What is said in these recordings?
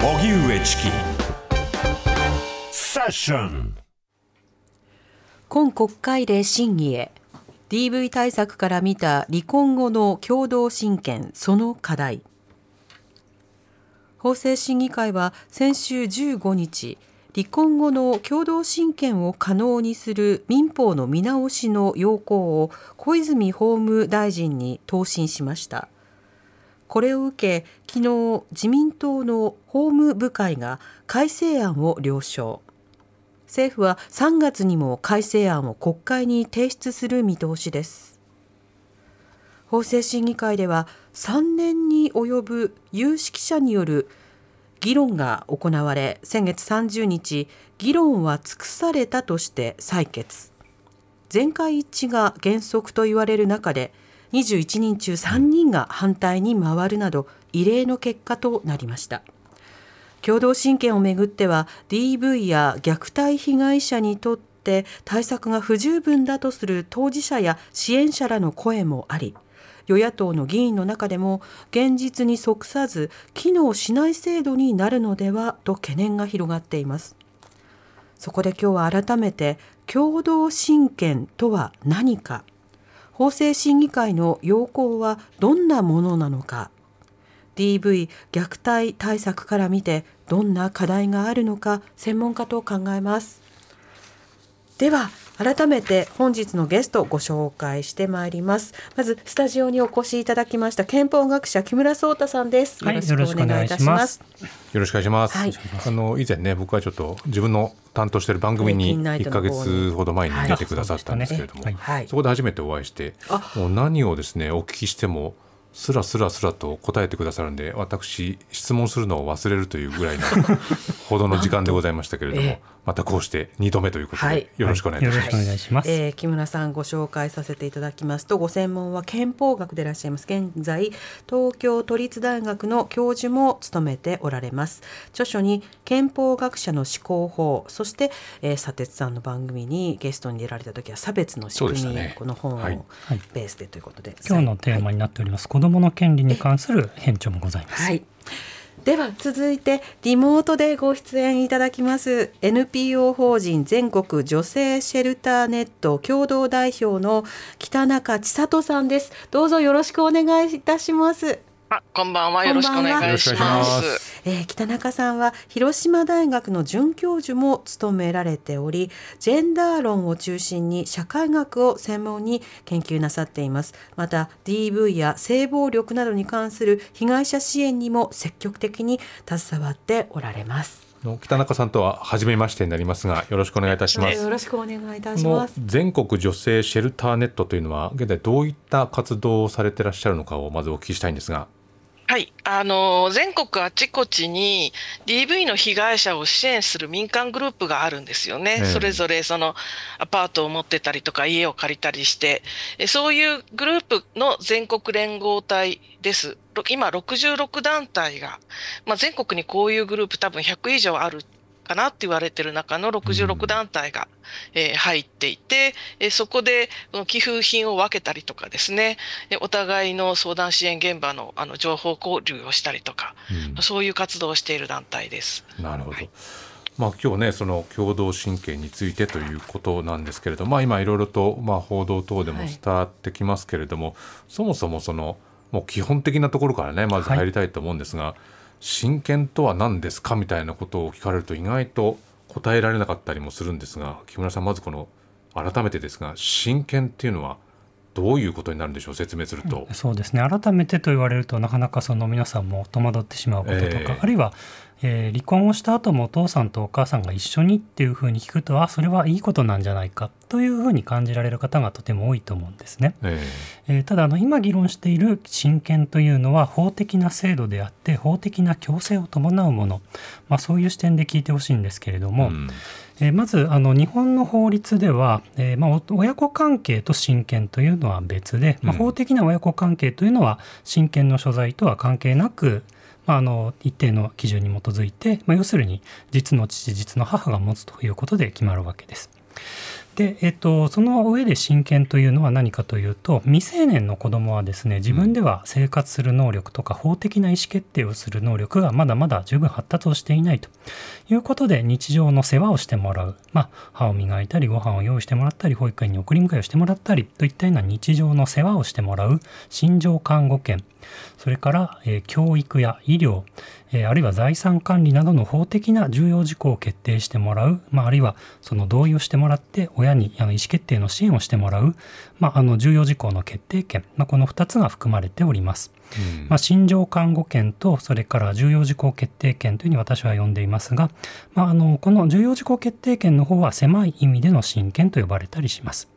荻上チキ。セッション。今国会で審議へ。DV 対策から見た離婚後の共同親権その課題。法制審議会は先週15日離婚後の共同親権を可能にする民法の見直しの要項を小泉法務大臣に答申しました。これを受け昨日自民党の法務部会が改正案を了承。政府は3月にも改正案を国会に提出する見通しです。法制審議会では3年に及ぶ有識者による議論が行われ先月30日議論は尽くされたとして採決。全会一致が原則と言われる中で21人中3人が反対に回るなど異例の結果となりました。共同親権をめぐっては DV や虐待被害者にとって対策が不十分だとする当事者や支援者らの声もあり与野党の議員の中でも現実に即さず機能しない制度になるのではと懸念が広がっています。そこで今日は改めて共同親権とは何か。法制審議会の要項はどんなものなのか。DV 虐待対策から見てどんな課題があるのか専門家と考えます。では改めて本日のゲストをご紹介してまいります。まずスタジオにお越しいただきました憲法学者木村壮太さんです。よろしくお願いいたします。よろしくお願いします、はい、あの以前ね僕はちょっと自分の担当している番組に1か月ほど前に出てくださったんですけれども、はい、そこで初めてお会いしてもう何をですねお聞きしてもすらすらすらと答えてくださるんで私質問するのを忘れるというぐらいのほどの時間でございましたけれども、えー、またこうして2度目ということで、はい、よろしくお願いします。はい、います。えー、木村さんご紹介させていただきます。とご専門は憲法学でいらっしゃいます。現在東京都立大学の教授も務めておられます。著書に憲法学者の思考法そして、えー、佐哲さんの番組にゲストに出られた時は差別の仕組み、ね、この本をベースでということで、はい、今日のテーマになっております、子どもの権利に関する編著もございます。はいでは続いてリモートでご出演いただきます NPO 法人全国女性シェルターネット共同代表の北中千里さんですどうぞよろしくお願いいたしますあ、こんばんは。よろしくお願いします。えー、北中さんは広島大学の准教授も務められており、ジェンダー論を中心に社会学を専門に研究なさっています。また DV や性暴力などに関する被害者支援にも積極的に携わっておられます。北中さんとは初めましてになりますがよろしくお願いいたしますよろしくお願いいたします全国女性シェルターネットというのは現在どういった活動をされていらっしゃるのかをまずお聞きしたいんですがはい、あの全国あちこちに DV の被害者を支援する民間グループがあるんですよね、うん、それぞれそのアパートを持ってたりとか家を借りたりして。そういうグループの全国連合体です。今66団体が、まあ、全国にこういうグループ多分100以上あるかなって言われてる中の66団体が、えー、入っていて、えそこで寄付品を分けたりとかですね、お互いの相談支援現場のあの情報交流をしたりとか、うん、そういう活動をしている団体です。なるほど、はい。まあ、今日ねその共同親権についてということなんですけれども、まあ、今いろいろとまあ報道等でも伝わってきますけれども、はい、そもそもそのもう基本的なところからねまず入りたいと思うんですが、はい真剣とは何ですか？みたいなことを聞かれると意外と答えられなかったりもするんですが木村さんまずこの改めてですが真剣っていうのはどういうことになるんでしょう？説明すると、そうですね。改めてと言われるとなかなかその皆さんも戸惑ってしまうこととか、えー、あるいはえー、離婚をした後もお父さんとお母さんが一緒にっていうふうに聞くとあそれはいいことなんじゃないかというふうに感じられる方がとても多いと思うんですね。えー、えー、ただあの今議論している親権というのは法的な制度であって法的な強制を伴うもの、まあ、そういう視点で聞いてほしいんですけれども、うん。えまずあの日本の法律では、えー、まあ、親子関係と親権というのは別で、まあ、法的な親子関係というのは親権の所在とは関係なく、まあ、あの一定の基準に基づいて、まあ、要するに実の父実の母が持つということで決まるわけです。で、えっと、その上で親権というのは何かというと未成年の子どもはですね自分では生活する能力とか法的な意思決定をする能力がまだまだ十分発達をしていないということで日常の世話をしてもらう、まあ、歯を磨いたりご飯を用意してもらったり保育園に送り迎えをしてもらったりといったような日常の世話をしてもらう。心情看護権それから、えー、教育や医療、えー、あるいは財産管理などの法的な重要事項を決定してもらう、まあ、あるいはその同意をしてもらって親にあの意思決定の支援をしてもらう、まあ、あの重要事項の決定権、まあ、この2つが含まれております。うん、まあ、心情看護権とそれから重要事項決定権というふうに私は呼んでいますが、まあ、あのこの重要事項決定権の方は狭い意味での親権と呼ばれたりします。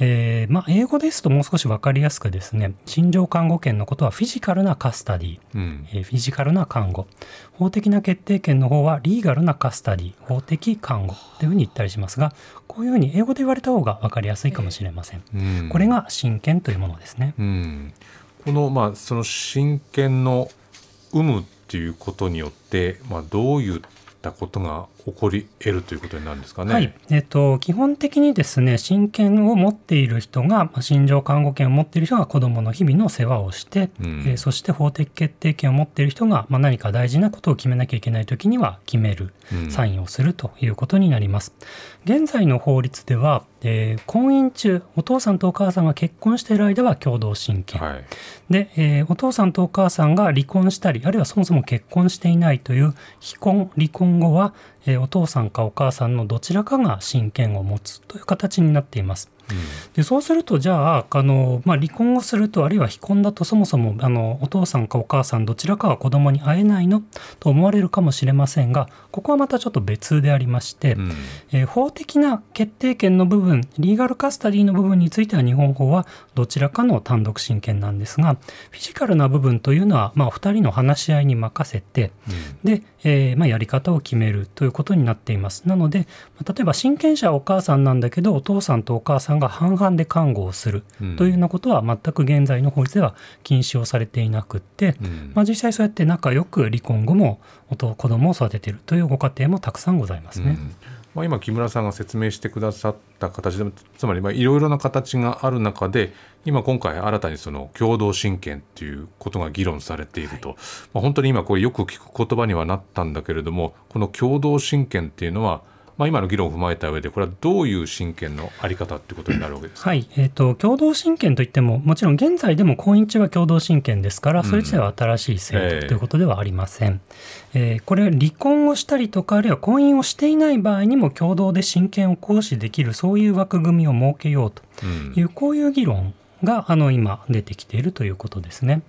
えーまあ、英語ですともう少し分かりやすくですね心情看護権のことはフィジカルなカスタディ、うん、えー、フィジカルな看護。法的な決定権の方はリーガルなカスタディ。法的看護。というふうに言ったりしますがこういうふうに英語で言われた方が分かりやすいかもしれません、うん、これが親権というものですね、うん、この,、まあその親権の有無っていうことによって、まあ、どういったことが起こり得るということになるんですかね。はい、えっと、基本的にですね、親権を持っている人が、心情看護権を持っている人が子どもの日々の世話をして、うん、えー、そして法的決定権を持っている人が、まあ、何か大事なことを決めなきゃいけないときには決める、サインをするということになります。うん、現在の法律では、えー、婚姻中、お父さんとお母さんが結婚している間は共同親権。はい、で、えー、お父さんとお母さんが離婚したり、あるいはそもそも結婚していないという非婚、離婚後は、えー、お父さんかお母さんのどちらかが親権を持つという形になっています。でそうするとじゃああの、まあ、離婚をするとあるいは非婚だとそもそもあのお父さんかお母さんどちらかは子供に会えないのと思われるかもしれませんがここはまたちょっと別でありまして、うん、えー、法的な決定権の部分リーガルカスタディの部分については日本法はどちらかの単独親権なんですがフィジカルな部分というのは、まあ、2人の話し合いに任せて、うん、で、えーまあ、やり方を決めるということになっています。なので、例えば親権者はお母さんなんだけどお父さんとお母さんが半々で看護をするというようなことは全く現在の法律では禁止をされていなくって、うん、まあ、実際そうやって仲良く離婚後も子供を育てているというご家庭もたくさんございますね。うんまあ、今木村さんが説明してくださった形でつまりいろいろな形がある中で今今回新たにその共同親権っていうことが議論されていると、はい、まあ、本当に今これよく聞く言葉にはなったんだけれどもこの共同親権っていうのはまあ、今の議論を踏まえた上でこれはどういう親権のあり方ということになるわけですか、はい。えーと、共同親権といってももちろん現在でも婚姻中は共同親権ですからそれ自体は新しい制度ということではありません、えー、えー、これ離婚をしたりとかあるいは婚姻をしていない場合にも共同で親権を行使できるそういう枠組みを設けようという、うん、こういう議論があの今出てきているということですね。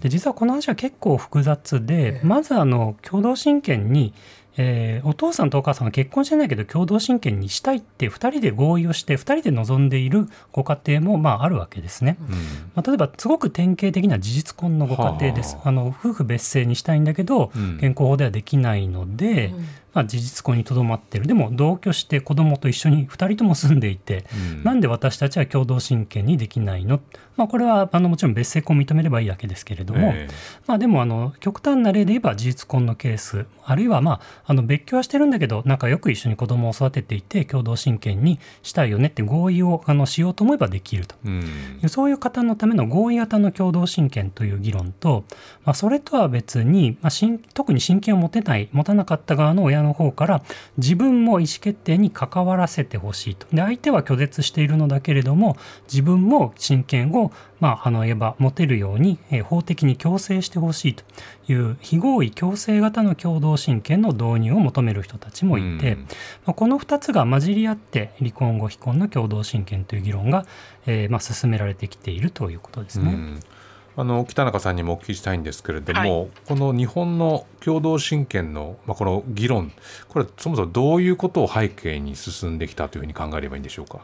で実はこの話は結構複雑で、まずあの共同親権にえー、お父さんとお母さんが結婚してないけど共同親権にしたいって2人で合意をして2人で望んでいるご家庭もまああるわけですね、うん、まあ、例えばすごく典型的な事実婚のご家庭です、はあ、あの夫婦別姓にしたいんだけど、うん、健康法ではできないので、うんまあ、事実婚にとどまってる。でも同居して子供と一緒に2人とも住んでいて、うん、なんで私たちは共同親権にできないの、まあ、これはあのもちろん別姓婚を認めればいいわけですけれども、えー、まあ、でもあの極端な例で言えば事実婚のケースあるいは、まあ、あの別居はしてるんだけど仲良く一緒に子供を育てていて共同親権にしたいよねって合意をあのしようと思えばできると、うん、そういう方のための合意型の共同親権という議論と、まあ、それとは別に、まあ、特に親権を持てない持たなかった側の親の方から自分も意思決定に関わらせてほしいと。で相手は拒絶しているのだけれども自分も親権をまあ、あの言えば持てるように、え法的に強制してほしいと。いう非合意強制型の共同親権の導入を求める人たちもいて、まあ、この2つが混じり合って離婚後非婚の共同親権という議論が、えー、まあ進められてきているということですね。あの北中さんにもお聞きしたいんですけれども、はい、この日本の共同親権の、まあ、この議論これそもそもどういうことを背景に進んできたというふうに考えればいいんでしょうか？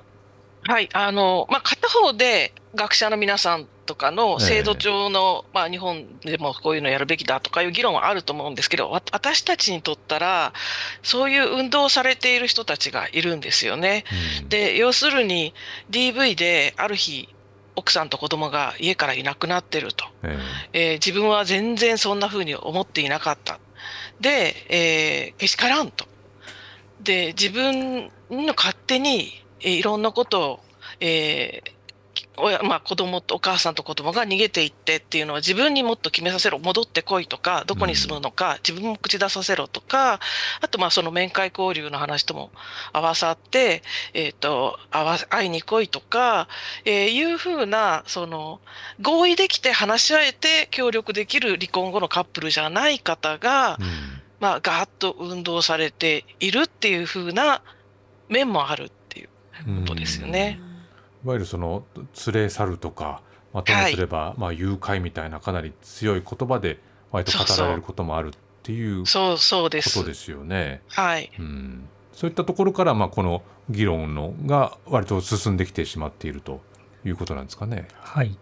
はいあのまあ、片方で学者の皆さんとかの制度上の、えー、まあ、日本でもこういうのやるべきだとかいう議論はあると思うんですけど私たちにとったらそういう運動をされている人たちがいるんですよね。うん、で要するに DV である日奥さんと子供が家からいなくなってると、えー、えー、自分は全然そんなふうに思っていなかった。で、えー、けしからんと。で自分の勝手に、えー、いろんなことを、えー、親、まあ、子供とお母さんと子供が逃げていってっていうのは自分にもっと決めさせろ戻ってこいとかどこに住むのか、自分も口出させろとかあとまあその面会交流の話とも合わさって、えーと、会いに来いとか、えー、いうふうなその合意できて話し合えて協力できる離婚後のカップルじゃない方が、うん、まあ、ガーッと運動されているっていうふうな面もあるっていうことですよね。うん。いわゆるその連れ去るとか、まあ、ともすれば、はい、まあ、誘拐みたいなかなり強い言葉で割と語られることもあるっていうことですよね。はい、うん、そういったところから、まあ、この議論のが割と進んできてしまっているということなんですかね。はい。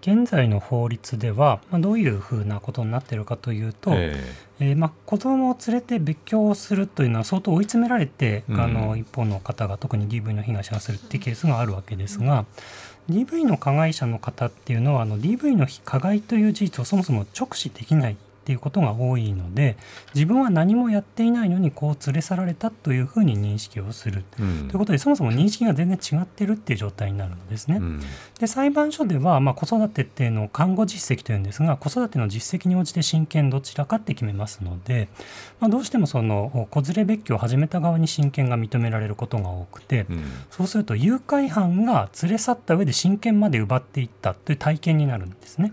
現在の法律では、まあ、どういうふうなことになっているかというと、えー、えー、まあ、子供を連れて別居をするというのは相当追い詰められて、うん、あの一方の方が特に DV の被害者がするっていうケースがあるわけですが、うん、DV の加害者の方っていうのはあの DV の加害という事実をそもそも直視できないっていうことが多いので自分は何もやっていないのにこう連れ去られたというふうに認識をする、うん、ということでそもそも認識が全然違ってるっていう状態になるんですね。うん、で裁判所では、まあ、子育てっていうのを看護実績というんですが子育ての実績に応じて親権どちらかって決めますので、まあ、どうしてもその子連れ別居を始めた側に親権が認められることが多くて、うん、そうすると誘拐犯が連れ去った上で親権まで奪っていったという体験になるんですね。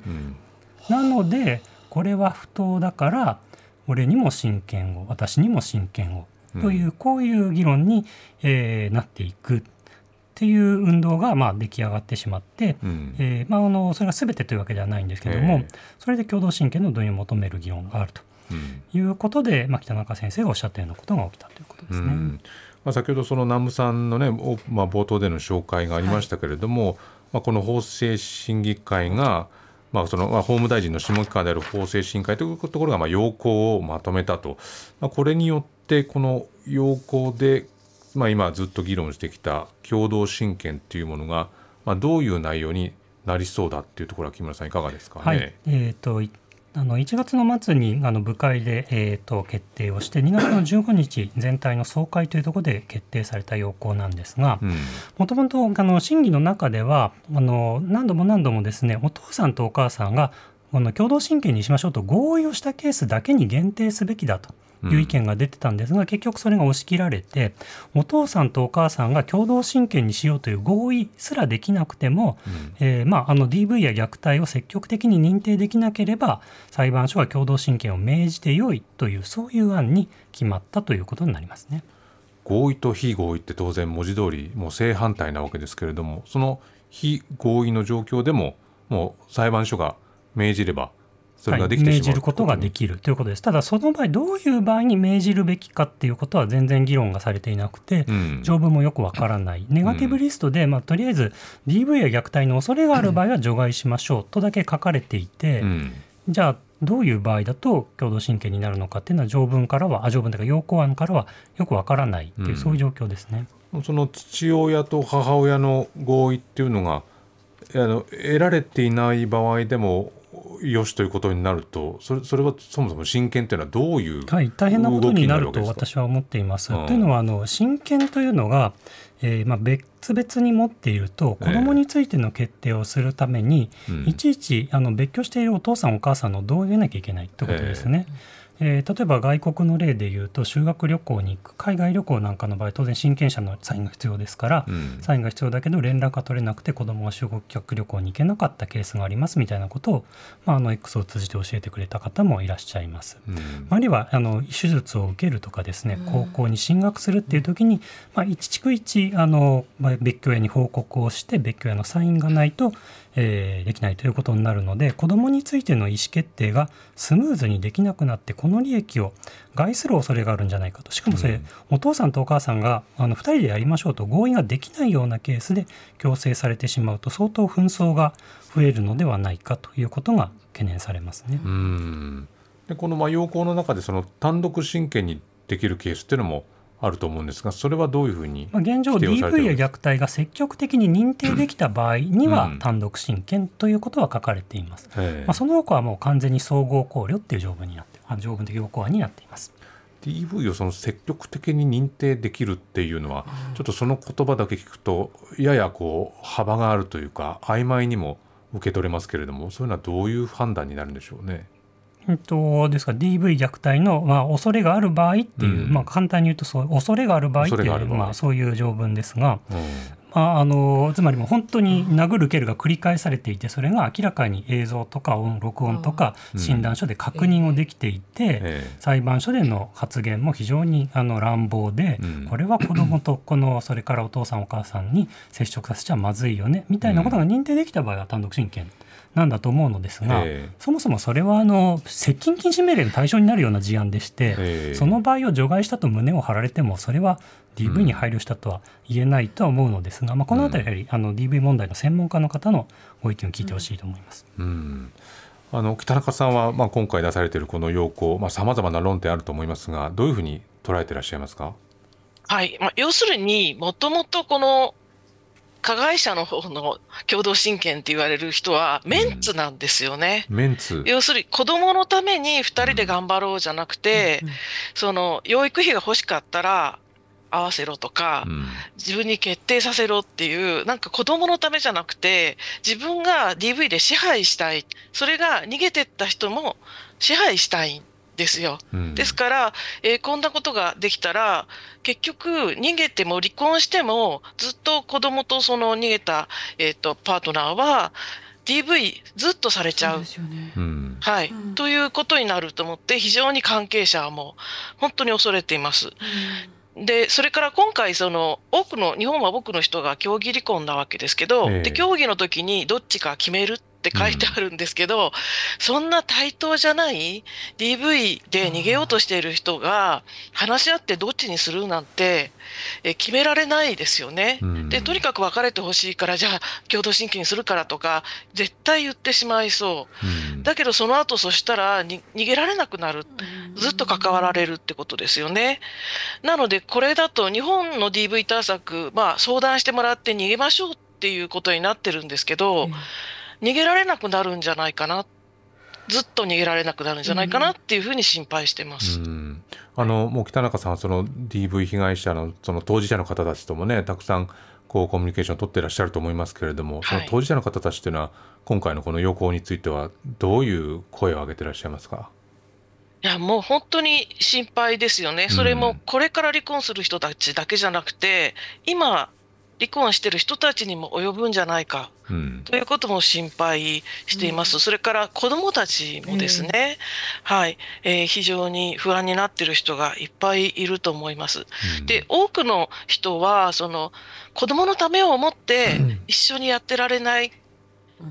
なのでこれは不当だから俺にも親権を私にも親権をという、こういう議論に、えー、なっていく。っていう運動がまあ出来上がってしまって、うん、えー、まあ、あのそれが全てというわけではないんですけれども、それで共同親権の導入を求める議論があると。いうことで、うん、まあ、北中先生がおっしゃったようなことが起きたということですね。うん。まあ、先ほどその南部さんのね、まあ、冒頭での紹介がありましたけれども、はい、まあ、この法制審議会が、まあ、そのまあ法務大臣の諮問機関である法制審議会というところがまあ要綱をまとめたと、まあ、これによってこの要綱で、まあ、今ずっと議論してきた共同親権というものが、まあ、どういう内容になりそうだっていうところは木村さんいかがですかね？はい、えーとあの1月の末にあの部会で、えーと、決定をして2月の15日全体の総会というところで決定された要項なんですがもともと審議の中ではあの何度も何度もですねお父さんとお母さんがこの共同親権にしましょうと合意をしたケースだけに限定すべきだと。いう意見が出てたんですが、うん、結局それが押し切られてお父さんとお母さんが共同親権にしようという合意すらできなくても、うん、えー、まあ、あの DV や虐待を積極的に認定できなければ裁判所は共同親権を命じてよいというそういう案に決まったということになりますね。合意と非合意って当然文字通りもう正反対なわけですけれどもその非合意の状況でももう裁判所が命じればそれができて、はい、命じることができるということです。ただ、その場合、どういう場合に命じるべきかっていうことは全然議論がされていなくて、うん、条文もよくわからない、ネガティブリストで、まあ、とりあえず DV や虐待の恐れがある場合は 除外しましょう。とだけ書かれていて、うん、じゃあ、どういう場合だと共同親権になるのかっていうのは条文からは、あ条文というか要項案からはよくわからないっていう、うん、そういう状況ですね。その父親と母親の合意っていうのがあの得られていない場合でもよしということになるとそれそれはそもそも親権というのはどういうはい、大変なことになると私は思っています。うん、というのはあの親権というのが、えーまあ、別々に持っていると子どもについての決定をするために、えーいちいちあの別居しているお父さんお母さんの同意を得なきゃいけないということですね。えーえー、例えば外国の例でいうと修学旅行に行く海外旅行なんかの場合当然親権者のサインが必要ですから、うん、サインが必要だけど連絡が取れなくて子どもが修学旅行に行けなかったケースがありますみたいなことを、まあ、あの X を通じて教えてくれた方もいらっしゃいます。うん、あるいはあの手術を受けるとかですね高校に進学するっていう時に、まあ、一地区一あの、まあ、別居屋に報告をして別居屋のサインがないとえー、できないということになるので子どもについての意思決定がスムーズにできなくなってこの利益を害する恐れがあるんじゃないかと。しかもそれ、うん、お父さんとお母さんがあの2人でやりましょうと合意ができないようなケースで強制されてしまうと相当紛争が増えるのではないかということが懸念されますね。うん。でこのまあ要項の中でその単独親権にできるケースっていうのもあると思うんですが、それはどういうふうにまあ現状、DV や虐待が積極的に認定できた場合には、単独親権ということは書かれています。うん、まあ、その他はもう完全に総合考慮っていう条文になって条文的要項案になっています。DV をその積極的に認定できるっていうのは、ちょっとその言葉だけ聞くとややこう幅があるというか曖昧にも受け取れますけれどもそういうのはどういう判断になるんでしょうね？えっと、ですから DV 虐待の、まあ、恐れがある場合っていう、うん、まあ、簡単に言うとそう恐れがある場合っていう、まあ、そういう条文ですが、うん、まあ、あのつまりも本当に殴る蹴るが繰り返されていてそれが明らかに映像とか音録音とか診断書で確認をできていて、うん、裁判所での発言も非常にあの乱暴で、これは子どもと このそれからお父さんお母さんに接触させちゃまずいよねみたいなことが認定できた場合は単独親権。なんだと思うのですが、えー、そもそもそれはあの接近禁止命令の対象になるような事案でして、えー、その場合を除外したと胸を張られてもそれは DV に配慮したとは言えないとは思うのですが、うん、まあ、この辺りやはりあの DV 問題の専門家の方のご意見を聞いてほしいと思います。うん、うんあの北中さんは、まあ、今回出されているこの要項さまざ、まな論点あると思いますがどういうふうに捉えていらっしゃいますか、はい。まあ、要するにもともとこの加害者の方の共同親権って言われる人はメンツなんですよね。うん、メンツ。要するに子供のために2人で頑張ろうじゃなくて、うん、その養育費が欲しかったら合わせろとか、うん、自分に決定させろっていうなんか子供のためじゃなくて自分が DV で支配したい。それが逃げてった人も支配したいですよ。うん、ですから、えー、こんなことができたら、結局、逃げても離婚しても、ずっと子供とその逃げた、えーと、パートナーは、DV ずっとされちゃう。うね、はい、うん、ということになると思って、非常に関係者はもう本当に恐れています。うん、で、それから今回、その多くの、日本は多くの人が協議離婚なわけですけど、えー、で協議の時にどっちか決めるって書いてあるんですけど、うん、そんな対等じゃない DV で逃げようとしている人が話し合ってどっちにするなんてえ決められないですよね。うん、でとにかく別れてほしいからじゃあ共同親権にするからとか絶対言ってしまいそう。うん、だけどその後そしたら逃げられなくなる。ずっと関わられるってことですよね。なのでこれだと日本の DV 対策、まあ、相談してもらって逃げましょうっていうことになってるんですけど、逃げられなくなるんじゃないかな。ずっと逃げられなくなるんじゃないかなっていうふうに心配してます。うん、あのもう北中さんはその DV 被害者のその当事者の方たちともねたくさんこうコミュニケーションを取ってらっしゃると思いますけれども、その当事者の方たちというのは今回のこの要項についてはどういう声を上げてらっしゃいますか？いやもう本当に心配ですよね、それもこれから離婚する人たちだけじゃなくて、今、離婚してる人たちにも及ぶんじゃないか、うん、ということも心配しています。うん、それから子どもたちもですね、はい、えー、非常に不安になってる人がいっぱいいると思います。うん、で、多くの人は、その子どものためを思って一緒にやってられない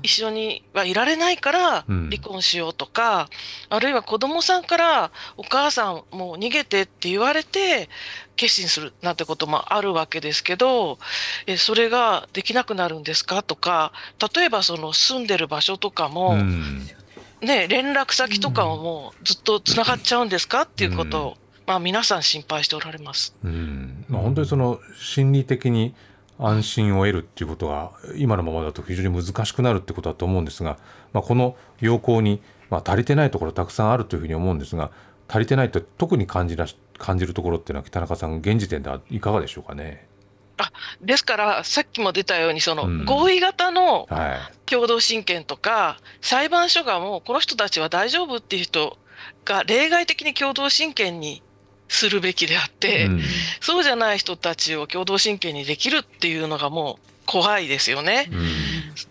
一緒にはいられないから離婚しようとか、うん、あるいは子供さんからお母さんもう逃げてって言われて決心するなんてこともあるわけですけどえそれができなくなるんですかとか例えばその住んでる場所とかも、うん、ね、連絡先とかももうずっとつながっちゃうんですかっていうことを、うん、まあ、皆さん心配しておられます。うん。まあ、本当にその心理的に安心を得るっていうことが今のままだと非常に難しくなるってことだと思うんですが、まあ、この要項に、まあ、足りてないところたくさんあるというふうに思うんですが足りてないと特に感じら感じるところっていうのは北中さん現時点ではいかがでしょうかね？あですからさっきも出たようにその合意型の共同親権とか、はい、裁判所がもうこの人たちは大丈夫っていう人が例外的に共同親権にするべきであって、うん、そうじゃない人たちを共同親権にできるっていうのがもう怖いですよね。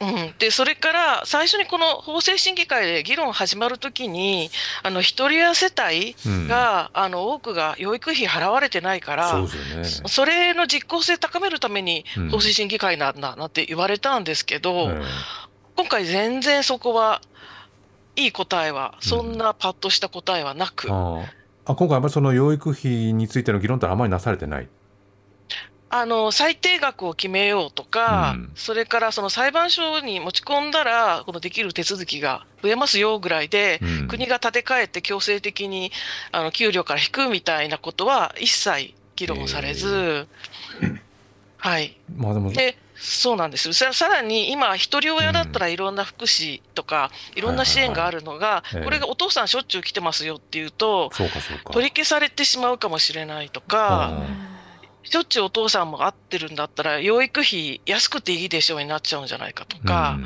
うん、うん、でそれから最初にこの法制審議会で議論始まるときにあの一人親世帯が、うん、あの多くが養育費払われてないからそ、ね,、それの実効性高めるために法制審議会なんだなんて言われたんですけど、今回全然そこはいい答えは、そんなパッとした答えはなく。うん、ああ今回あまりその養育費についての議論ってあまりなされてない？あの最低額を決めようとか、うん、それからその裁判所に持ち込んだら、このできる手続きが増えますよぐらいで、うん、国が立て替えて強制的にあの給料から引くみたいなことは一切議論されず、えー、はい。まあでもでそうなんです。ささらに今、一人親だったらいろんな福祉とか、いろんな支援があるのが、これがお父さんしょっちゅう来てますよっていうと、取り消されてしまうかもしれないとか。しょっちゅうお父さんも会ってるんだったら、養育費安くていいでしょうになっちゃうんじゃないかとか、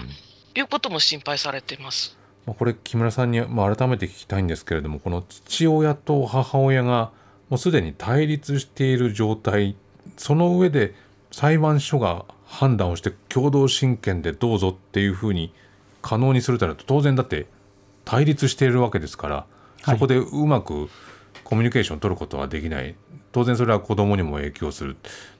いうことも心配されてます。これ木村さんに、まあ、改めて聞きたいんですけれどもこの父親と母親がもうすでに対立している状態その上で裁判所が判断をして共同親権でどうぞっていうふうに可能にするとなると当然だって対立しているわけですから、そこでうまくコミュニケーションを取ることはできない。当然それは子供にも影響する。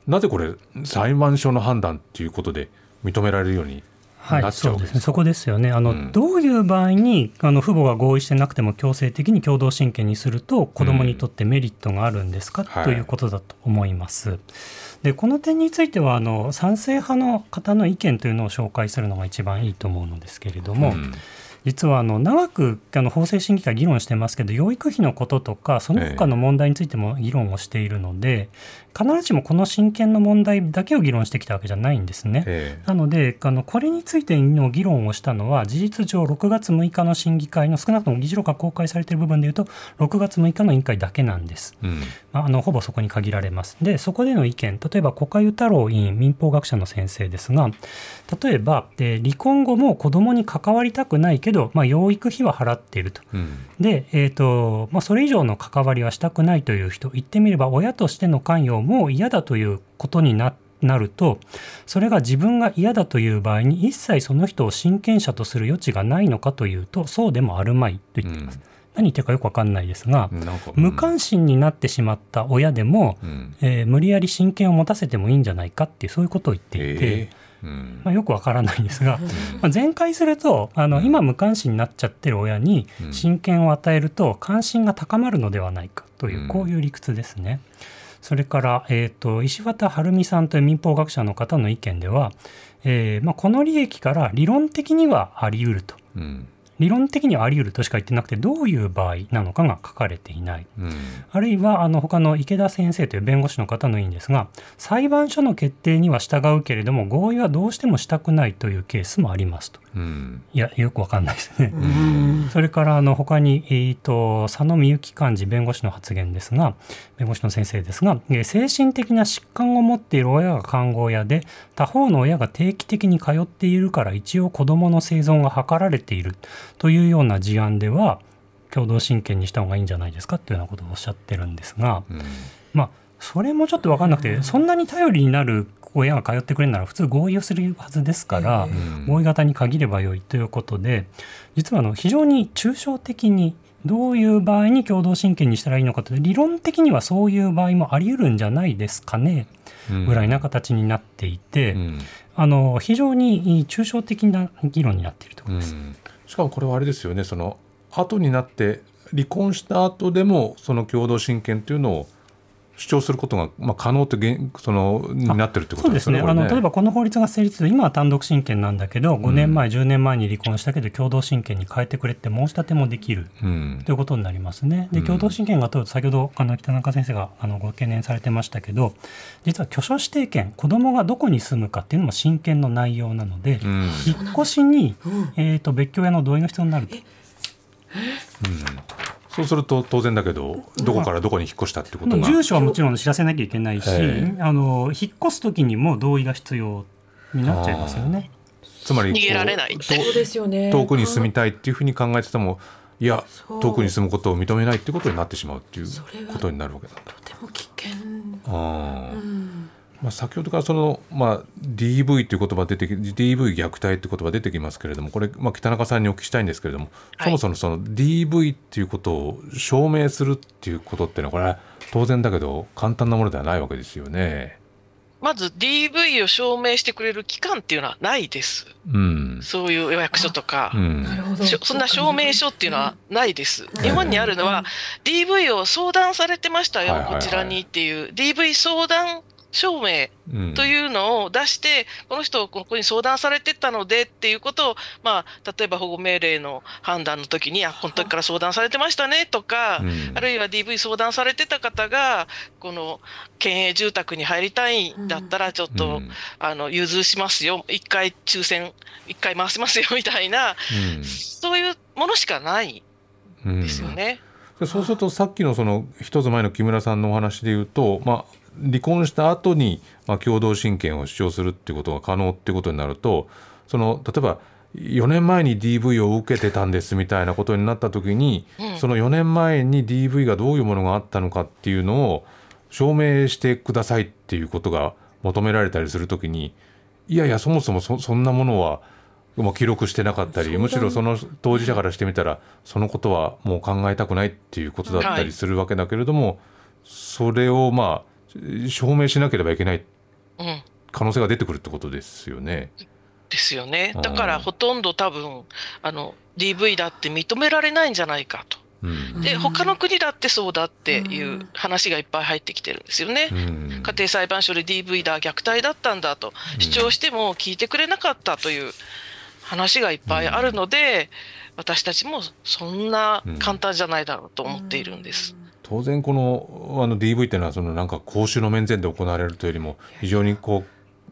なぜこれ裁判所の判断っていうことで認められるようにはい、そうですね、そこですよね。あの、うん、どういう場合にあの父母が合意してなくても強制的に共同親権にすると子どもにとってメリットがあるんですか、うん、ということだと思います。はい、でこの点についてはあの賛成派の方の意見というのを紹介するのが一番いいと思うのですけれども。うん実はあの長くあの法制審議会議論してますけど養育費のこととかその他の問題についても議論をしているので、必ずしもこの親権の問題だけを議論してきたわけじゃないんですね。えー、なのであの、これについての議論をしたのは、事実上、6月6日の審議会の少なくとも議事録が公開されている部分でいうと、6月6日の委員会だけなんです。うん、あのほぼそこに限られます。で、そこでの意見、例えば、小賀太郎委員、民法学者の先生ですが、例えば、で離婚後も子どもに関わりたくないけど、まあ、養育費は払っていると。うん、で、えーとまあ、それ以上の関わりはしたくないという人、言ってみれば、親としての関与もう嫌だということにななるとそれが自分が嫌だという場合に一切その人を親権者とする余地がないのかというとそうでもあるまいと言っています。うん、何言ってるかよく分かんないですが、うん、無関心になってしまった親でも、うん、えー、無理やり親権を持たせてもいいんじゃないかっていうそういうことを言っていて。えー。まあ、よくわからないんですが、まあ、全開するとあの今無関心になっちゃってる親に親権を与えると関心が高まるのではないかというこういう理屈ですね。それから、えーと、石渡晴美さんという民法学者の方の意見では、えーまあ、この利益から理論的にはあり得ると。うん。理論的にはあり得るとしか言ってなくてどういう場合なのかが書かれていない、うん、あるいはあの他の池田先生という弁護士の方の委員ですが裁判所の決定には従うけれども合意はどうしてもしたくないというケースもありますと、うん、いやよくわかんないですね、うん、それからあの他に、えーと、佐野美幸幹事弁護士の発言ですが弁護士の先生ですが精神的な疾患を持っている親が看護親で他方の親が定期的に通っているから一応子どもの生存が図られているというような事案では共同親権にした方がいいんじゃないですかというようなことをおっしゃってるんですが、うん、まあそれもちょっと分かんなくて、そんなに頼りになる親が通ってくれるなら普通合意をするはずですから、合意型に限ればよいということで実はあの非常に抽象的にどういう場合に共同親権にしたらいいのかという理論的にはそういう場合もあり得るんじゃないですかね、ぐらいな形になっていて、あの非常に抽象的な議論になっているところです。しかもこれはあれですよねその後になって離婚した後でもその共同親権というのを主張することが、まあ、可能ってそのになってるってことですね。そうですね、ね、あの例えばこの法律が成立今は単独親権なんだけど、5年前、10年前に離婚したけど、共同親権に変えてくれって申し立てもできる、うん、ということになりますね。で共同親権が問うと、先ほどあの北中先生があのご懸念されてましたけど、実は居所指定権、子どもがどこに住むかっていうのも親権の内容なので、うん、引っ越しに、えーと、別居親の同意が必要になると。うんそうすると当然だけど、どこからどこに引っ越したってことが。住所はもちろん知らせなきゃいけないし、あの引っ越す時にも同意が必要になっちゃいますよね。つまり逃げられない。そうですよね。遠くに住みたいっていうふうに考えててもいや遠くに住むことを認めないってことになってしまうっていうことになるわけだ。とても危険。あ、うんまあ、先ほどからその、まあ、DV という言葉出てき DV 虐待という言葉出てきますけれどもこれ、まあ、北中さんにお聞きしたいんですけれども、はい、そもそもその DV っていうことを証明するっていうことっていうのはこれは当然だけど簡単なものではないわけですよね。まず DV を証明してくれる機関っていうのはないです。うん、そういう予約書とか、うん、そんな証明書っていうのはないです。日本にあるのは、DV を相談されてましたよ、こちらにっていう、DV 相談証明というのを出して、うん、この人、ここに相談されてたのでっていうことを、まあ、例えば保護命令の判断の時に、あ、この時から相談されてましたねとか、うん、あるいは DV 相談されてた方が、この県営住宅に入りたいんだったら、ちょっと、うん、あの、融通しますよ、一回抽選、一回回しますよみたいな、そういうものしかないですよね。そうするとさっきのその一つ前の木村さんのお話で言うと、まあ、離婚した後にまに、あ、共同親権を主張するっていうことが可能っていうことになるとその例えば4年前に DV を受けてたんですみたいなことになった時に、うん、その4年前に DV がどういうものがあったのかっていうのを証明してくださいっていうことが求められたりする時にいやいやそもそもそそんなものはもう記録してなかったりむしろその当事者からしてみたらそのことはもう考えたくないっていうことだったりするわけだけれども、はい、それをまあ証明しなければいけない可能性が出てくるってことですよね。ですよね。だからほとんど多分あの DV だって認められないんじゃないかと。うん、で他の国だってそうだっていう話がいっぱい入ってきてるんですよね。うん、家庭裁判所で DV だ虐待だったんだと主張しても聞いてくれなかったという話がいっぱいあるので、私たちもそんな簡単じゃないだろうと思っているんです。当然このあの DV っていうのはそのなんか公衆の面前で行われるというよりも非常にこ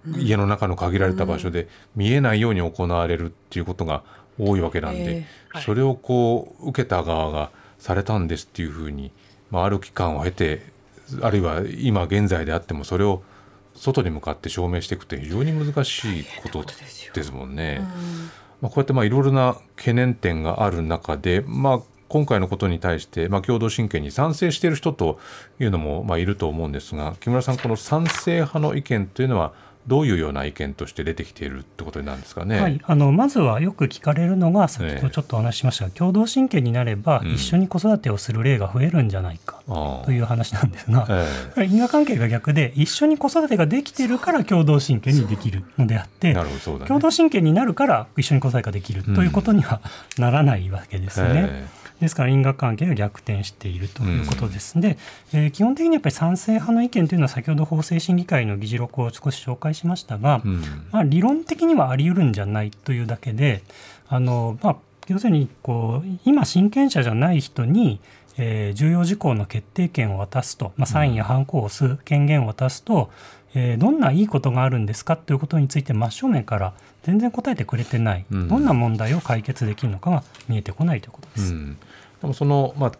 う家の中の限られた場所で見えないように行われるっていうことが多いわけなんで、それをこう受けた側がされたんですっていうふうに、まあ、ある期間を経てあるいは今現在であってもそれを外に向かって証明していくって非常に難しいことですもんね。まあ、こうやってまあいろいろな懸念点がある中で、まあ、今回のことに対して、まあ、共同親権に賛成している人というのも、まあ、いると思うんですが木村さんこの賛成派の意見というのはどういうような意見として出てきているってことになるんですかね、はい、あのまずはよく聞かれるのが先ほどちょっとお話ししましたが、共同親権になれば一緒に子育てをする例が増えるんじゃないかという話なんですが、えー、因果関係が逆で一緒に子育てができているから共同親権にできるのであってね、共同親権になるから一緒に子育てができるということにはならないわけですね。えーですから因果関係が逆転しているということですで、えー、基本的にやっぱり賛成派の意見というのは先ほど法制審議会の議事録を少し紹介しましたが、うん、まあ、理論的にはあり得るんじゃないというだけであの、まあ、要するにこう今親権者じゃない人にえー、重要事項の決定権を渡すと、まあ、サインやハンコを押す権限を渡すと、えー、どんないいことがあるんですかということについて真正面から全然答えてくれてない、うん、どんな問題を解決できるのかが見えてこないということです。うんでもその、まあ、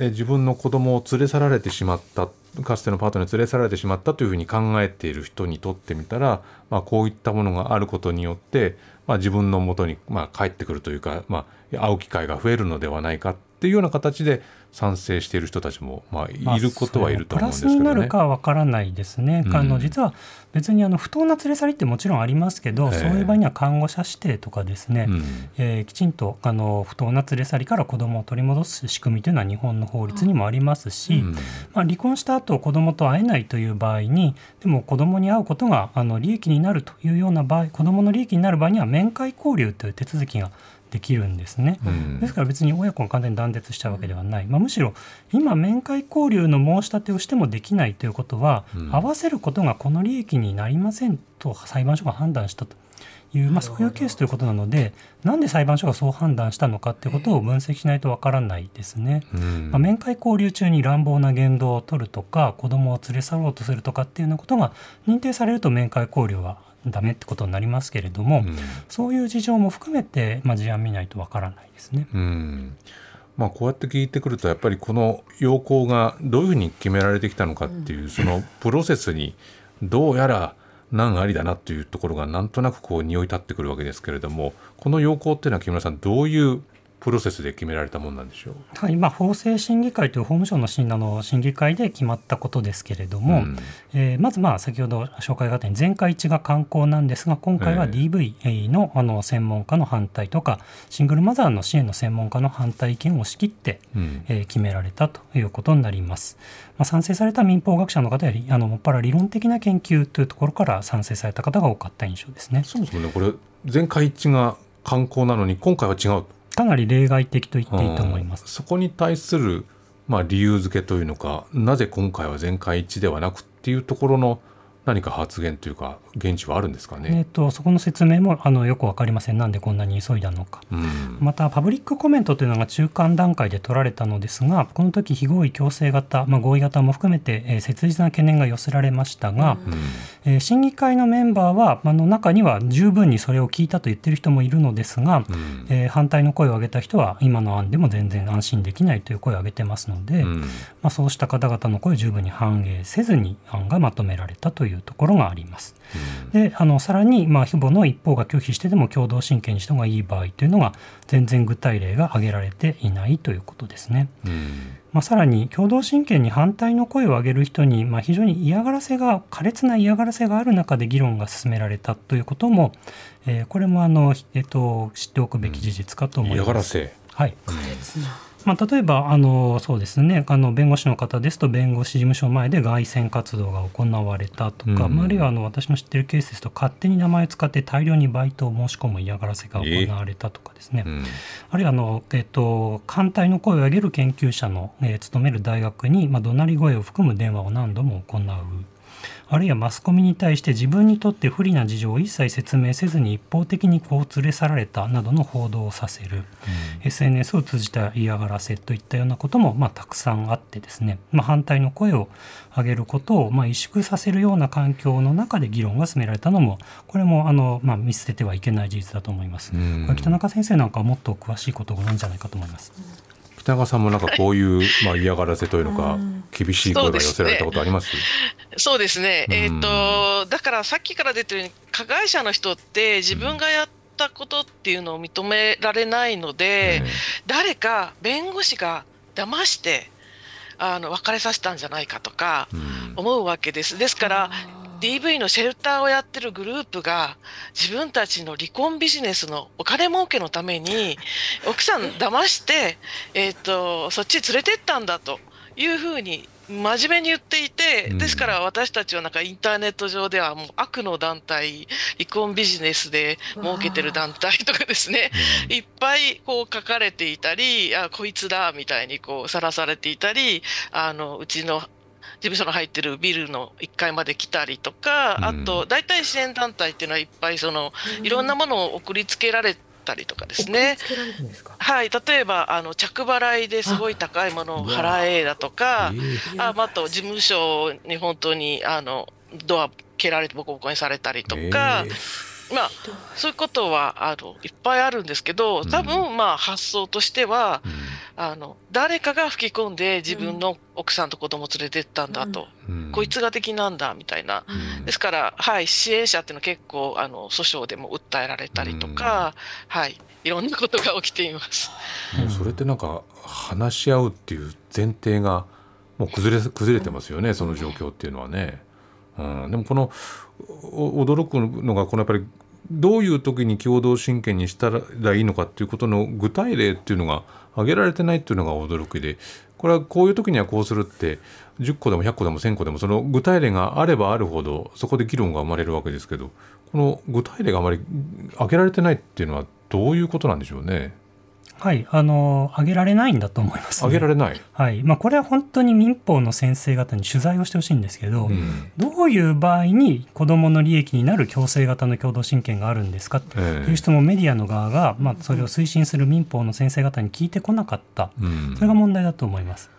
え自分の子供を連れ去られてしまったかつてのパートナーに連れ去られてしまったというふうに考えている人にとってみたら、まあ、こういったものがあることによって、まあ、自分のもとに、まあ、帰ってくるというか、まあ、会う機会が増えるのではないかっていうような形で賛成している人たちも、まあ、いることはいると思うんですけど、ね、プラスになるかは分からないですね、うん、あの実は別にあの不当な連れ去りってもちろんありますけど、そういう場合には看護者指定とかですね、うん、えー、きちんとあの不当な連れ去りから子どもを取り戻す仕組みというのは日本の法律にもありますし、うん、まあ、離婚した後子どもと会えないという場合にでも子どもに会うことがあの利益になるというような場合子どもの利益になる場合には面会交流という手続きができるんですね、うん、ですから別に親子が完全に断絶しちゃうわけではない、まあ、むしろ今面会交流の申し立てをしてもできないということは、うん、合わせることがこの利益になりませんと裁判所が判断したという、まあ、そういうケースということなのでなんで裁判所がそう判断したのかということを分析しないとわからないですね、うん、まあ、面会交流中に乱暴な言動を取るとか子どもを連れ去ろうとするとかっていうようなことが認定されると面会交流はダメってことになりますけれども、うん、そういう事情も含めて、まあ、事案見ないとわからないですね。うん。まあ、こうやって聞いてくるとやっぱりこの要項がどういうふうに決められてきたのかっていう、そのプロセスにどうやら難ありだなというところがなんとなくこう匂い立ってくるわけですけれどもこの要項っていうのは木村さんどういうプロセスで決められたもんなんでしょう、はい、まあ、法制審議会という法務省の審の審議会で決まったことですけれども、うん、えー、まずまあ先ほど紹介があったように全会一致が刊行なんですが今回は DV のあの専門家の反対とかシングルマザーの支援の専門家の反対意見を押し切って、うん、えー、決められたということになります。まあ、賛成された民法学者の方やあのもっぱら理論的な研究というところから賛成された方が多かった印象ですね。そもそもね。これ全会一致が刊行なのに今回は違うかなり例外的と言っていいと思います。そこに対するまあ理由付けというのか、なぜ今回は全会一致ではなくっていうところの何か発言というか現地はあるんですかね、えーと、そこの説明もあのよく分かりません。なんでこんなに急いだのか、うん、またパブリックコメントというのが中間段階で取られたのですがこの時非合意強制型、まあ、合意型も含めて、えー、切実な懸念が寄せられましたが、うん、えー、審議会のメンバーは、あの中には十分にそれを聞いたと言ってる人もいるのですが、うん、えー、反対の声を上げた人は今の案でも全然安心できないという声を上げてますので、まあ、そうした方々の声を十分に反映せずに案がまとめられたというところがあります。であのさらに、まあ、父母の一方が拒否してでも共同親権にした方がいい場合というのが全然具体例が挙げられていないということですね。まあ、さらに共同親権に反対の声を上げる人に、まあ、非常に嫌がらせが苛烈な嫌がらせがある中で議論が進められたということも、えー、これもあの、えっと、知っておくべき事実かと思います。嫌がらせ。はい、まあ、例えばあのそうですね。あの弁護士の方ですと弁護士事務所前で凱旋活動が行われたとか、うん、あるいはあの私の知ってるケースですと勝手に名前を使って大量にバイトを申し込む嫌がらせが行われたとかですね、えーうん、あるいはあの、えっと、反対の声を上げる研究者の、えー、勤める大学に、まあ、怒鳴り声を含む電話を何度も行う。あるいはマスコミに対して自分にとって不利な事情を一切説明せずに一方的にこう連れ去られたなどの報道をさせる、うん、SNS を通じた嫌がらせといったようなことも、まあ、たくさんあってですね、まあ、反対の声を上げることを、まあ、萎縮させるような環境の中で議論が進められたのもこれもあの、まあ、見捨ててはいけない事実だと思います。うん、北中先生なんかはもっと詳しいことが多いんじゃないかと思います。北川さんもなんかこういう、まあ、嫌がらせというのか、厳しい声が寄せられたことあります？そうですね、えーと、だからさっきから出てるように、加害者の人って自分がやったことっていうのを認められないので、うん、誰か弁護士が騙して、あの別れさせたんじゃないかとか思うわけです。ですから、DV のシェルターをやってるグループが自分たちの離婚ビジネスのお金儲けのために 奥さん騙して、えーと、そっち連れてったんだというふうに真面目に言っていて、ですから私たちはなんかインターネット上ではもう悪の団体、離婚ビジネスで儲けてる団体とかですね、いっぱいこう書かれていたり、あこいつだみたいにこうさらされていたり、あのうちの事務所の入ってるビルの1階まで来たりとか、あと大体支援団体っていうのはいっぱいそのいろんなものを送りつけられたりとかですね。はい、例えばあの着払いですごい高いものを払えだとか、ああと事務所に本当にあのドア蹴られてボコボコにされたりとか。まあ、そういうことはあのいっぱいあるんですけど多分まあ発想としては、あの誰かが吹き込んで自分の奥さんと子供連れてったんだと、うん、こいつが敵なんだみたいな、うん、ですから、はい、支援者っていうのは結構あの訴訟でも訴えられたりとか、うん、はい、いろんなことが起きています。もうそれってなんか話し合うっていう前提がもう崩れ崩れてますよね、その状況っていうのはね。うん、でもこの驚くのがこのやっぱりどういう時に共同親権にしたらいいのかっていうことの具体例っていうのが挙げられてないっていうのが驚きでこれはこういう時にはこうするって10個でも100個でも1000個でもその具体例があればあるほどそこで議論が生まれるわけですけどこの具体例があまり挙げられてないっていうのはどういうことなんでしょうね？はい、あの挙げられないんだと思います、ね、挙げられない、はい。まあ、これは本当に民法の先生方に取材をしてほしいんですけど、うん、どういう場合に子どもの利益になる強制型の共同親権があるんですかという質問をメディアの側が、まあ、それを推進する民法の先生方に聞いてこなかった、うん、それが問題だと思います。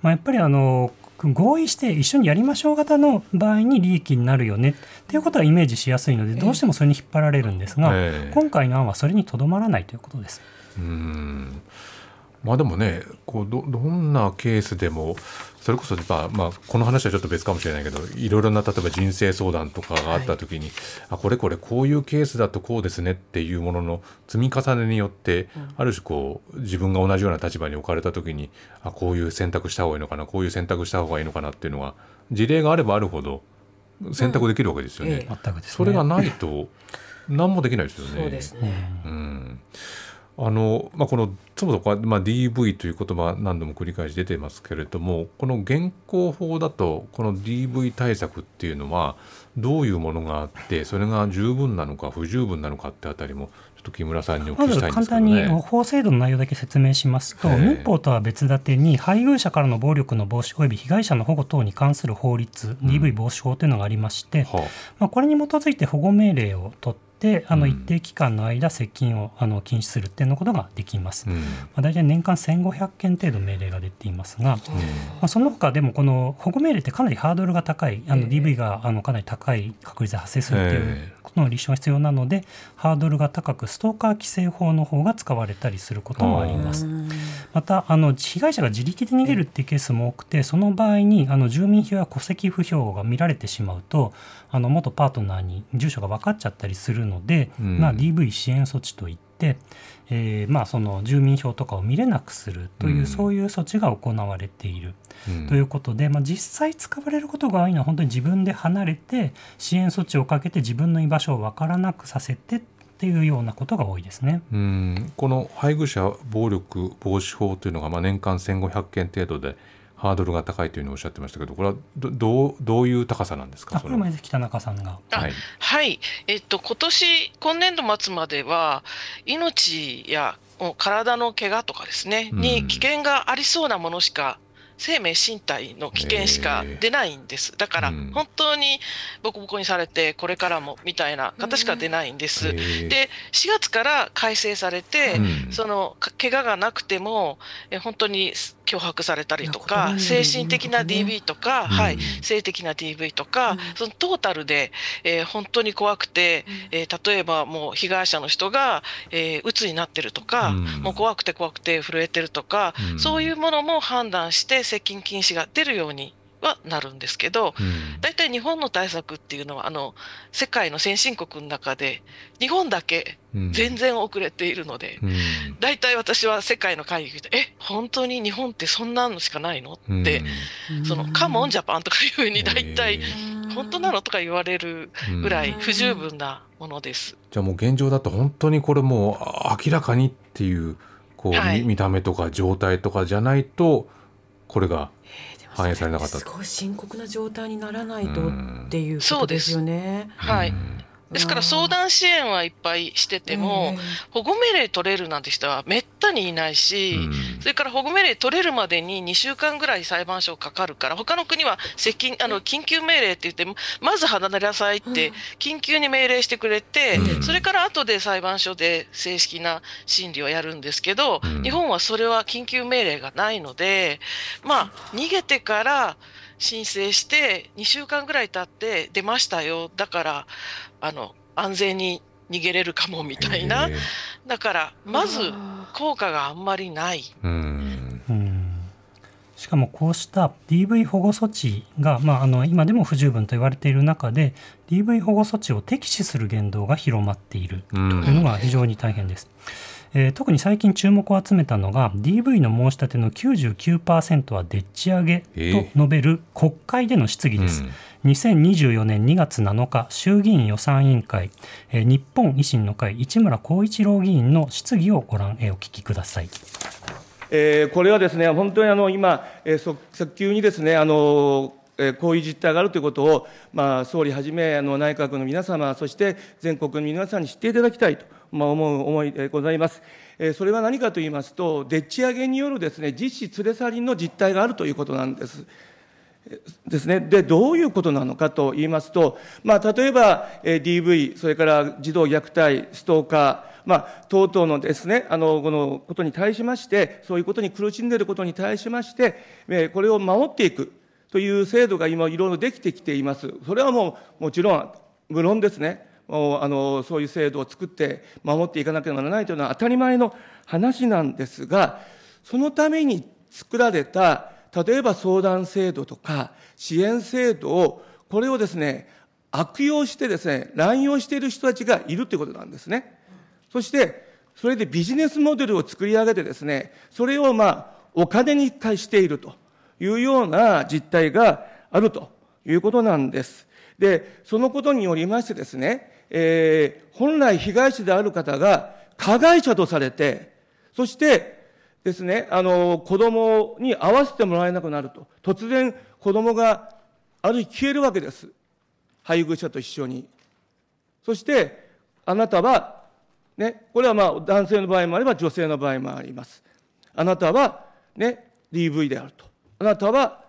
まあ、やっぱりあの合意して一緒にやりましょう型の場合に利益になるよね。っていうことはイメージしやすいのでどうしてもそれに引っ張られるんですが、今回の案はそれにとどまらないということです。うん。まあでもねこうどどんなケースでもそれこそ、まあまあ、この話はちょっと別かもしれないけどいろいろな例えば人生相談とかがあった時に、はい、あこれこれこういうケースだとこうですねっていうものの積み重ねによって、うん、ある種こう自分が同じような立場に置かれた時にあこういう選択した方がいいのかなこういう選択した方がいいのかなっていうのが事例があればあるほど選択できるわけですよね。うん。ええ、それがないと何もできないですよね。そうですね、うんあのまあ、このそもそも、まあ、DV という言葉何度も繰り返し出てますけれどもこの現行法だとこの DV 対策っていうのはどういうものがあってそれが十分なのか不十分なのかってあたりもちょっと木村さんにお聞きしたいんですけど、ね、まず簡単に法制度の内容だけ説明しますと民法とは別立てに配偶者からの暴力の防止及び被害者の保護等に関する法律、うん、DV 防止法というのがありまして、はあ、まあ、これに基づいて保護命令を取ってであの一定期間の間、接近をあの禁止するっていうのことができます、うん、まあ、大体年間1500件程度命令が出ていますが、うん、まあ、その他でもこの保護命令ってかなりハードルが高いあの DV があのかなり高い確率で発生するっていうの立証が必要なのでハードルが高くストーカー規制法の方が使われたりすることもあります。またあの被害者が自力で逃げるっていうケースも多くてその場合にあの住民票や戸籍不評が見られてしまうとあの元パートナーに住所が分かっちゃったりするので、うん、まあ、DV 支援措置といって、えーまあ、その住民票とかを見れなくするという、うん、そういう措置が行われている、うん、ということで、まあ、実際使われることが多いのは本当に自分で離れて支援措置をかけて自分の居場所を分からなくさせてっていうようなことが多いですね。うん。この配偶者暴力防止法というのがまあ年間1500件程度でハードルが高いというふうにおっしゃってましたけど、これはどうどういう高さなんですか？これま北中さんが。はい、はい、えっと今年今年度末までは命や体の怪我とかですね、に危険がありそうなものしか生命身体の危険しか出ないんです。だから本当にボコボコにされてこれからもみたいな方しか出ないんです。で4月から改正されて、その怪我がなくても本当に脅迫されたりとか、精神的な DV とか、はい、性的な DV とか、そのトータルで、えー、本当に怖くて、えー、例えばもう被害者の人が、えー、鬱になってるとか、もう怖くて怖くて震えてるとか、そういうものも判断して接近禁止が出るようにはなるんですけど、大体日本の対策っていうのはあの世界の先進国の中で日本だけ全然遅れているので、大体私は世界の会議で「え本当に日本ってそんなのしかないの?」って、その「カモンジャパン」とかいうふうに大体「本当なの?」とか言われるぐらい不十分なものです。じゃあもう現状だと本当にこれもう明らかにっていうこう、はい、見た目とか状態とかじゃないとこれが反映されなかったすごい深刻な状態にならないとっていうことですよね。はい。ですから相談支援はいっぱいしてても、保護命令取れるなんて人はめったにいないし、それから保護命令取れるまでに2週間ぐらい裁判所かかるから、他の国は接近あの緊急命令って言って、まず離れなさいって緊急に命令してくれて、それから後で裁判所で正式な審理をやるんですけど、日本はそれは緊急命令がないので、まあ、逃げてから申請して2週間ぐらい経って出ましたよ。だからあの安全に逃げれるかもみたいな。だからまず効果があんまりない。しかもこうした DV 保護措置が、まあ、あの今でも不十分と言われている中で DV 保護措置を敵視する言動が広まっている。というのが非常に大変です。えー、特に最近注目を集めたのが DV の申し立ての99%はでっち上げと述べる国会での質疑です。えーうん2024年2月7日衆議院予算委員会、えー、日本維新の会市村光一郎議員の質疑をご覧、えー、お聞きください。えー、これはですね、本当にあの今、えー、早急にですね、あのえこういう実態があるということを、まあ、総理はじめあの内閣の皆様、そして全国の皆さんに知っていただきたいと、まあ、思う思いでございます。えそれは何かと言いますと、でっち上げによるですね実質連れ去りの実態があるということなんです。ですね。で、どういうことなのかと言いますと、まあ、例えば、え DV、それから児童虐待、ストーカー、まあ、等々のですね、あの、このことに対しまして、そういうことに苦しんでいることに対しまして、えこれを守っていくという制度が今、いろいろできてきています。それはもう、もちろん、無論ですね、もうあのそういう制度を作って守っていかなければならないというのは当たり前の話なんですが、そのために作られた、例えば相談制度とか支援制度を、これをですね、悪用してですね、乱用している人たちがいるということなんですね。そして、それでビジネスモデルを作り上げてですね、それをまあ、お金に返しているというような実態があるということなんです。で、そのことによりましてですね、えー、本来被害者である方が加害者とされて、そしてですね、あの、子供に会わせてもらえなくなると。突然、子供がある日消えるわけです。配偶者と一緒に。そして、あなたは、ね、これはまあ男性の場合もあれば女性の場合もあります。あなたは、ね、DV であると。あなたは、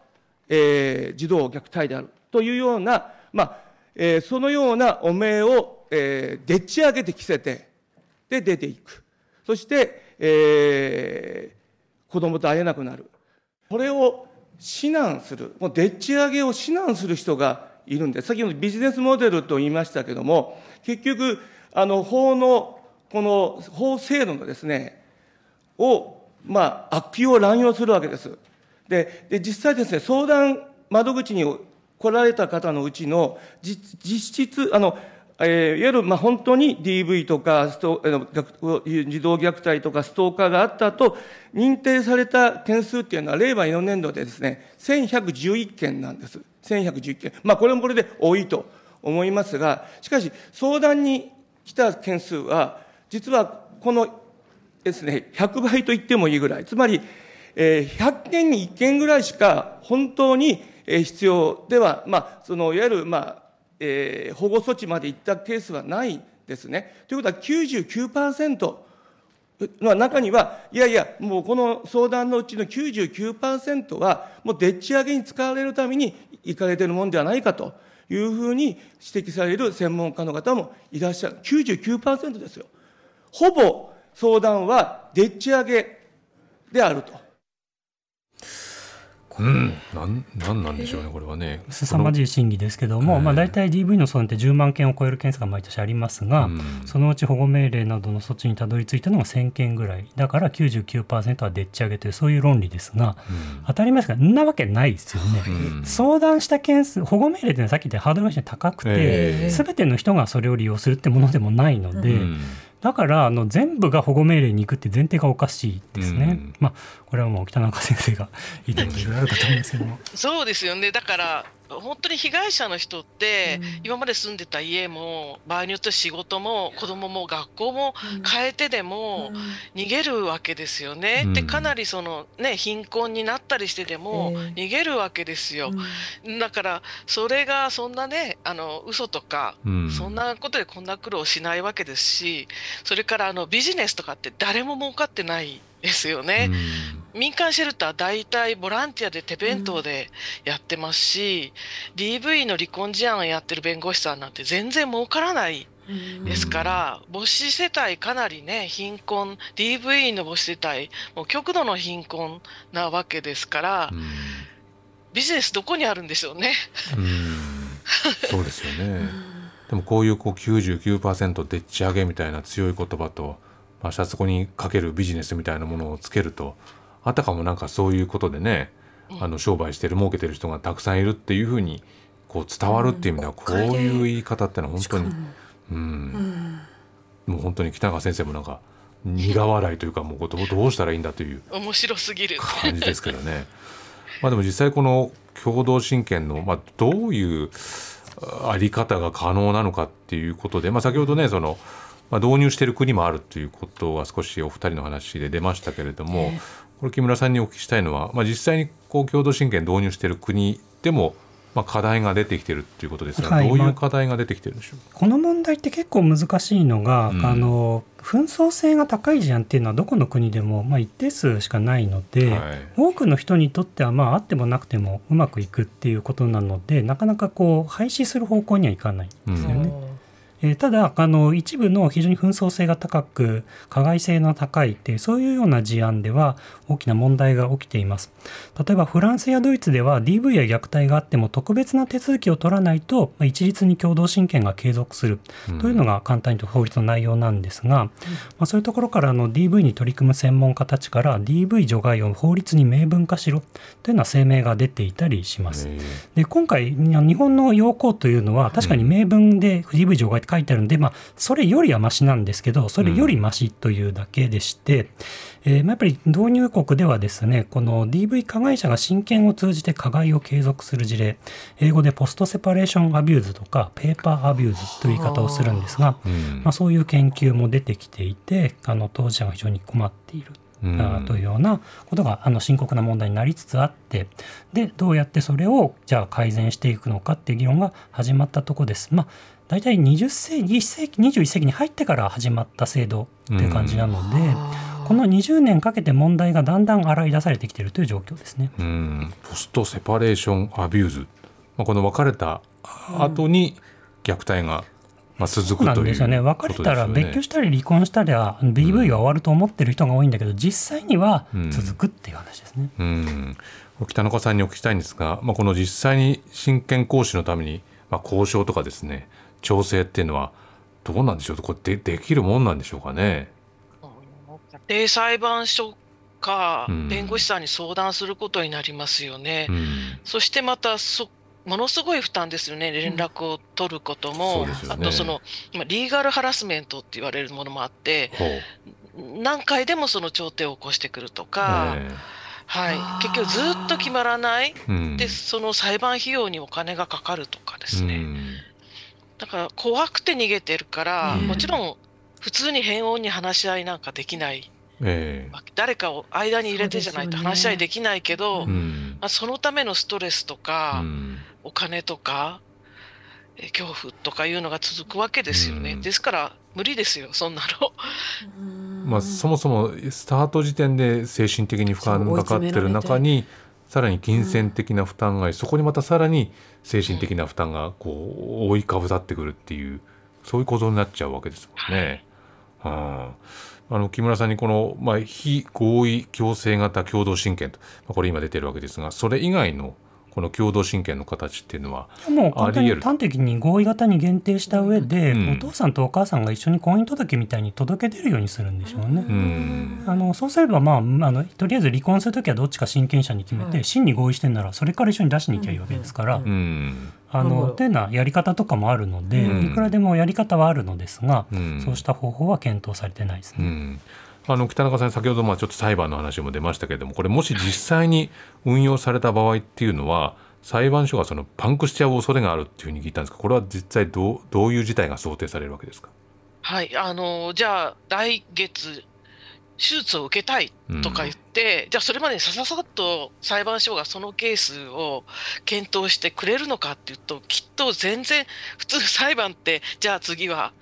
えー、児童虐待であるというような、まあ、えー、そのような汚名を、えー、でっち上げて着せて、で、出ていく。そして、えー、子供と会えなくなる。これを指南する。もうでっち上げを指南する人がいるんです。先ほどビジネスモデルと言いましたけども、結局、あの、法の、この法制度のですね、を、まあ、悪用乱用するわけです。で、で実際ですね、相談窓口に来られた方のうちの実質、あの、えー、いわゆる、まあ、本当に DV とかスト、えー、児童虐待とかストーカーがあったと認定された件数っていうのは、令和4年度でですね、1111件なんです。1111件。まあ、これもこれで多いと思いますが、しかし、相談に来た件数は、実はこのですね、100倍と言ってもいいぐらい。つまり、えー、100件に1件ぐらいしか本当に必要では、まあ、そのいわゆる、まあえー、保護措置までいったケースはないですね。ということは99%の中には、いやいや、もうこの相談のうちの99%は、もうでっち上げに使われるために行かれてるものではないかというふうに指摘される専門家の方もいらっしゃる。99%ですよ。ほぼ相談はでっち上げであると。うん、なんなんなんでしょうね、これはね。凄まじい審議ですけども、まあ、大体 DV の相談って10万件を超える件数が毎年ありますが、うん、そのうち保護命令などの措置にたどり着いたのが1000件ぐらい、だから99%はでっち上げという、そういう論理ですが、うん、当たり前ですが、んなわけないですよね。うん、相談した件数、保護命令ってさっき言ったハードルが高くて、すべての人がそれを利用するってものでもないので、だからあの全部が保護命令に行くって前提がおかしいですね。うん、まあこれはもう北中先生がいいところいろいろあるかと思うんですけども。そうですよね。だから本当に被害者の人って、今まで住んでた家も場合によっては仕事も子供も学校も変えてでも逃げるわけですよね。うん、でかなりそのね貧困になったりしてでも逃げるわけですよ。だからそれがそんなねあの嘘とか、うん、そんなことでこんな苦労しないわけですしそれからあのビジネスとかって誰も儲かってないですよね。民間シェルター大体ボランティアで手弁当でやってますし、うん、DV の離婚事案やってる弁護士さんなんて全然儲からないですから、母子世帯かなりね、貧困、DV の母子世帯、もう極度の貧困なわけですから、ビジネスどこにあるんでしょうね。うそうですよね。でもこういうこう99%でっち上げみたいな強い言葉と、まあ、シャツコにかけるビジネスみたいなものをつけるとあたかもなんかそういうことでね、あの商売してる儲けてる人がたくさんいるっていうふうにこう伝わるっていう意味ではこういう言い方ってのは本当にうん、もう本当に北川先生もなんか苦笑いというかもうどうしたらいいんだという面白すぎる感じですけどね。まあでも実際この共同親権の、まあ、どういうあり方が可能なのかっていうことで、まあ、先ほどねそのまあ、導入している国もあるということは少しお二人の話で出ましたけれども、えー、これ木村さんにお聞きしたいのは、まあ、実際にこう共同親権導入している国でもまあ、課題が出てきてるっていうことですが、はい、どういう課題が出てきてるんでしょう、この問題って結構難しいのが、うん、あの紛争性が高い事案っていうのはどこの国でも、まあ、一定数しかないので、はい、多くの人にとっては、まあ、あってもなくてもうまくいくっていうことなのでなかなかこう廃止する方向にはいかないんですよね。うんえー、ただあの一部の非常に紛争性が高く加害性の高いっていうそういうような事案では大きな問題が起きています。例えばフランスやドイツでは DV や虐待があっても特別な手続きを取らないと、まあ、一律に共同親権が継続する。というのが簡単にと法律の内容なんですが、うん、まあ、そういうところからの DV に取り組む専門家たちから DV 除外を法律に明文化しろというような声明が出ていたりします。で今回日本の要項というのは確かに明文で DV 除外書いてあるんで、まあ、それよりはましなんですけど、それよりましというだけでして、うん、えー、まあ、やっぱり導入国ではですね、この DV 加害者が親権を通じて加害を継続する事例、英語で post-separation abuse とか、 paper abuse という言い方をするんですが、うん、まあ、そういう研究も出てきていて、あの当事者が非常に困っている。うん、というようなことがあの深刻な問題になりつつあってでどうやってそれをじゃあ改善していくのかっていう議論が始まったところです。まあ大体20世紀世紀21世紀に入ってから始まった制度っていう感じなので、うん、この20年かけて問題がだんだん洗い出されてきているという状況ですね。ポストセパレーションアビューズ、まあ、この別れた後に虐待が、まあ、続くという、ですよね。別れたら別居したり離婚したりは BV が終わると思ってる人が多いんだけど、実際には続くっていう話ですね。うん、北中さんにお聞きしたいんですが、まあ、この実際に親権行使のために、まあ、交渉とかですね調整っていうのはどうなんでしょう？これでできるもんなんでしょうかね？家庭裁判所か弁護士さんに相談することになりますよね。うん、そしてまたそものすごい負担ですよね、連絡を取ることも、うんね、あとその、リーガルハラスメントって言われるものもあって、何回でもその調停を起こしてくるとか、はい、結局ずっと決まらない、うん、でその裁判費用にお金がかかるとかですね、だから怖くて逃げてるから、もちろん普通に変音に話し合いなんかできない。えー、誰かを間に入れてじゃないと話し合いできないけど、そ、ね。まあ、そのためのストレスとか、うん、お金とか、え恐怖とかいうのが続くわけですよね。うん、ですから無理ですよそんなの。まあ、そもそもスタート時点で精神的に負担がかかってる中にさらに金銭的な負担が、うん、そこにまたさらに精神的な負担がこう覆いかぶさってくるっていうそういう構造になっちゃうわけですもんね。はあ、あの木村さんにこの、まあ、非合意強制型共同親権と、まあ、これ今出てるわけですがそれ以外のこの共同親権の形っていうのはもう簡単に端的に合意型に限定した上で、うん、お父さんとお母さんが一緒に婚姻届みたいに届け出るようにするんでしょうね。うん、あのそうすれば、まあ、あのとりあえず離婚するときはどっちか親権者に決めて、真に合意してんならそれから一緒に出しに行きゃいいわけですから。うんあのっていうのはやり方とかもあるので、いくらでもやり方はあるのですが、そうした方法は検討されてないですね。あの北中さん先ほどまあちょっと裁判の話も出ましたけれどもこれもし実際に運用された場合っていうのは裁判所がそのパンクしちゃう恐れがあるっていうふうに聞いたんですがこれは実際どうどういう事態が想定されるわけですか？はいあのじゃあ来月手術を受けたいとか言って、うん、じゃあそれまでにさささっと裁判所がそのケースを検討してくれるのかっていうときっと全然普通裁判って じゃあ次は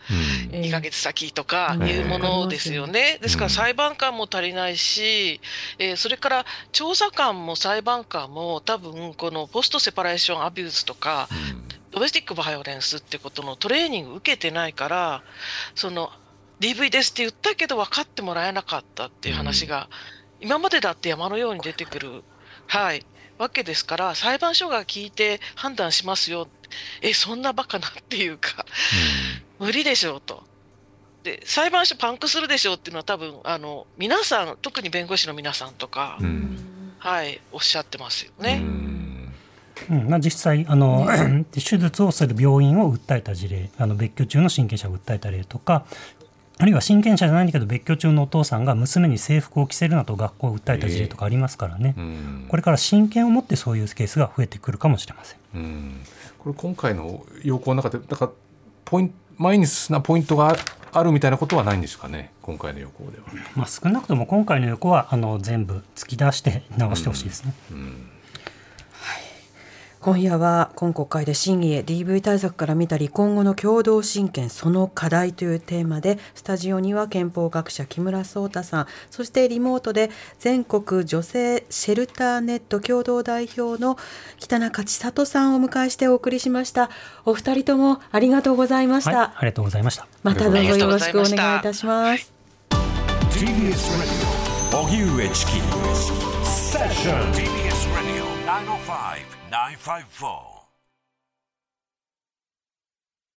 2ヶ月先とかいうものですよね。ですから裁判官も足りないし、えー、それから調査官も裁判官も多分このポストセパレーションアビューズとか、ドメスティックバイオレンスってことのトレーニング受けてないからその DV ですって言ったけど分かってもらえなかったっていう話が、うん、今までだって山のように出てくる、はい、わけですから裁判所が聞いて判断しますよ。えそんなバカなっていうか、うん、無理でしょうと。で裁判所パンクするでしょうっていうのは多分あの皆さん特に弁護士の皆さんとか、うん、はいおっしゃってますよね。うん、まあ、実際あの、手術をする病院を訴えた事例あの別居中の親権者を訴えた例とかあるいは親権者じゃないんだけど別居中のお父さんが娘に制服を着せるなと学校を訴えた事例とかありますからね、えー、これから親権を持ってそういうケースが増えてくるかもしれません。うん、これ今回の要項の中でだからポインマイナスなポイントがあるみたいなことはないんですかね？今回の要項では。まあ、少なくとも今回の要項はあの全部突き出して直してほしいですね。うんうん今夜は今国会で審議へ DV 対策から見た離婚後の共同親権その課題というテーマでスタジオには憲法学者木村壮太さんそしてリモートで全国女性シェルターネット共同代表の北中千里さんをお迎えしてお送りしました。お二人ともありがとうございました、はい、ありがとうございました。またどうぞよろしくお願いいたします。TBS Radio 荻上チキ。セッション TBS Radio 905 954